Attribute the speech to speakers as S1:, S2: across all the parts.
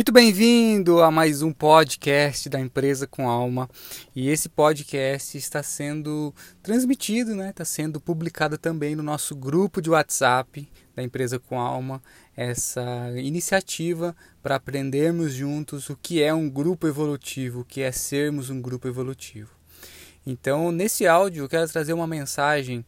S1: Muito bem-vindo a mais um podcast da Empresa com Alma. E esse podcast está sendo transmitido, né? Está sendo publicado também no nosso grupo de WhatsApp da Empresa com Alma. Essa iniciativa para aprendermos juntos o que é um grupo evolutivo, o que é sermos um grupo evolutivo. Então, nesse áudio, eu quero trazer uma mensagem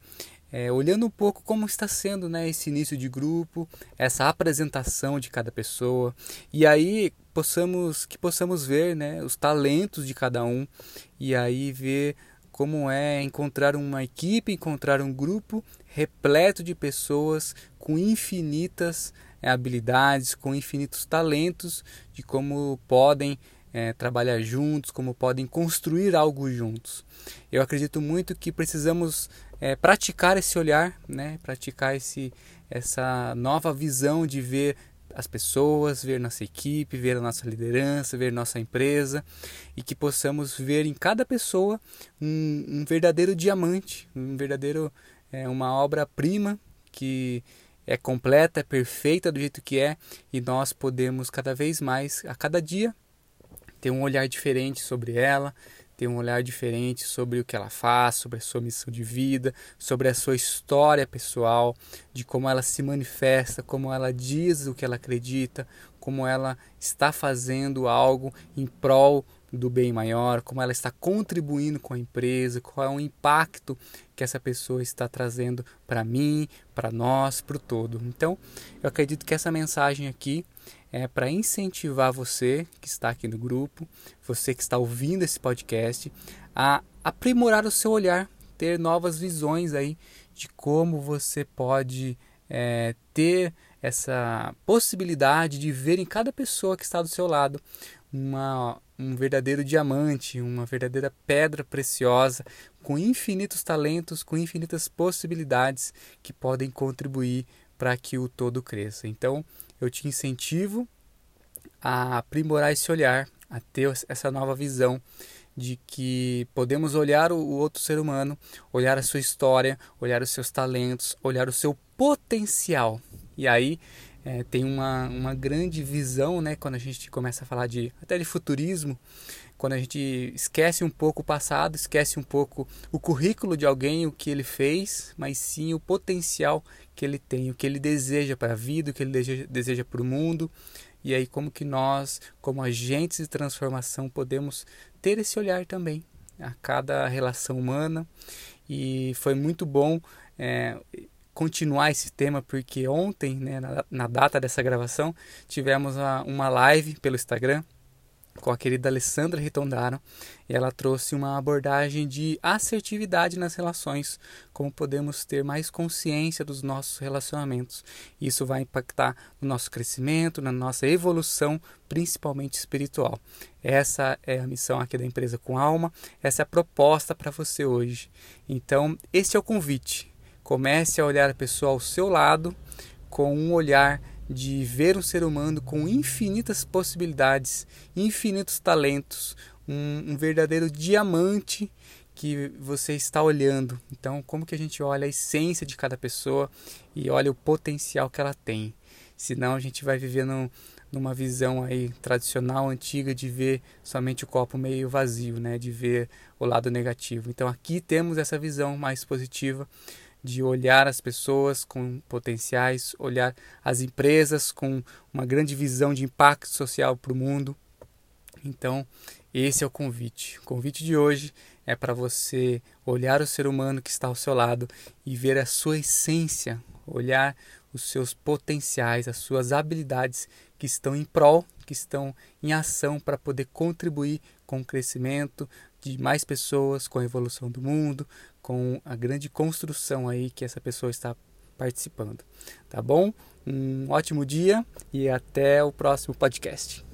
S1: é, olhando um pouco como está sendo né, esse início de grupo, essa apresentação de cada pessoa, e aí possamos que possamos ver né, os talentos de cada um, e aí ver como é encontrar uma equipe, encontrar um grupo repleto de pessoas com infinitas é, habilidades, com infinitos talentos, de como podem é, trabalhar juntos, como podem construir algo juntos. Eu acredito muito que precisamos é, praticar esse olhar, né? praticar esse, essa nova visão de ver as pessoas, ver nossa equipe, ver a nossa liderança, ver nossa empresa e que possamos ver em cada pessoa um, um verdadeiro diamante, um verdadeiro é, uma obra-prima que é completa, é perfeita do jeito que é e nós podemos cada vez mais, a cada dia, ter um olhar diferente sobre ela, ter um olhar diferente sobre o que ela faz, sobre a sua missão de vida, sobre a sua história pessoal, de como ela se manifesta, como ela diz o que ela acredita, como ela está fazendo algo em prol do bem maior, como ela está contribuindo com a empresa, qual é o impacto que essa pessoa está trazendo para mim, para nós, para o todo. Então, eu acredito que essa mensagem aqui é para incentivar você que está aqui no grupo, você que está ouvindo esse podcast, a aprimorar o seu olhar, ter novas visões aí de como você pode é, ter essa possibilidade de ver em cada pessoa que está do seu lado uma, um verdadeiro diamante, uma verdadeira pedra preciosa, com infinitos talentos, com infinitas possibilidades que podem contribuir para que o todo cresça. Então, eu te incentivo a aprimorar esse olhar, a ter essa nova visão de que podemos olhar o outro ser humano, olhar a sua história, olhar os seus talentos, olhar o seu potencial. E aí é, tem uma, uma grande visão, né, quando a gente começa a falar de até de futurismo, quando a gente esquece um pouco o passado, esquece um pouco o currículo de alguém, o que ele fez, mas sim o potencial que ele tem, o que ele deseja para a vida, o que ele deseja, para o mundo. E aí como que nós, como agentes de transformação, podemos ter esse olhar também a cada relação humana. E foi muito bom é, continuar esse tema, porque ontem, né, na, na data dessa gravação, tivemos uma live pelo Instagram com a querida Alessandra Ritondaro e ela trouxe uma abordagem de assertividade nas relações, como podemos ter mais consciência dos nossos relacionamentos. Isso vai impactar no nosso crescimento, na nossa evolução, principalmente espiritual. Essa é a missão aqui da empresa com alma, essa é a proposta para você hoje. Então, esse é o convite. Comece a olhar a pessoa ao seu lado com um olhar de ver um ser humano com infinitas possibilidades, infinitos talentos, um, um, verdadeiro diamante que você está olhando. Então, como que a gente olha a essência de cada pessoa e olha o potencial que ela tem? Senão a gente vai viver num, numa visão aí tradicional, antiga, de ver somente o copo meio vazio, né? de ver o lado negativo. Então aqui temos essa visão mais positiva de olhar as pessoas com potenciais, olhar as empresas com uma grande visão de impacto social para o mundo. Então, esse é o convite. O convite de hoje é para você olhar o ser humano que está ao seu lado e ver a sua essência, olhar os seus potenciais, as suas habilidades que estão em prol, que estão em ação para poder contribuir com o crescimento de mais pessoas, com a evolução do mundo, com a grande construção aí que essa pessoa está participando. Tá bom? Um ótimo dia e até o próximo podcast.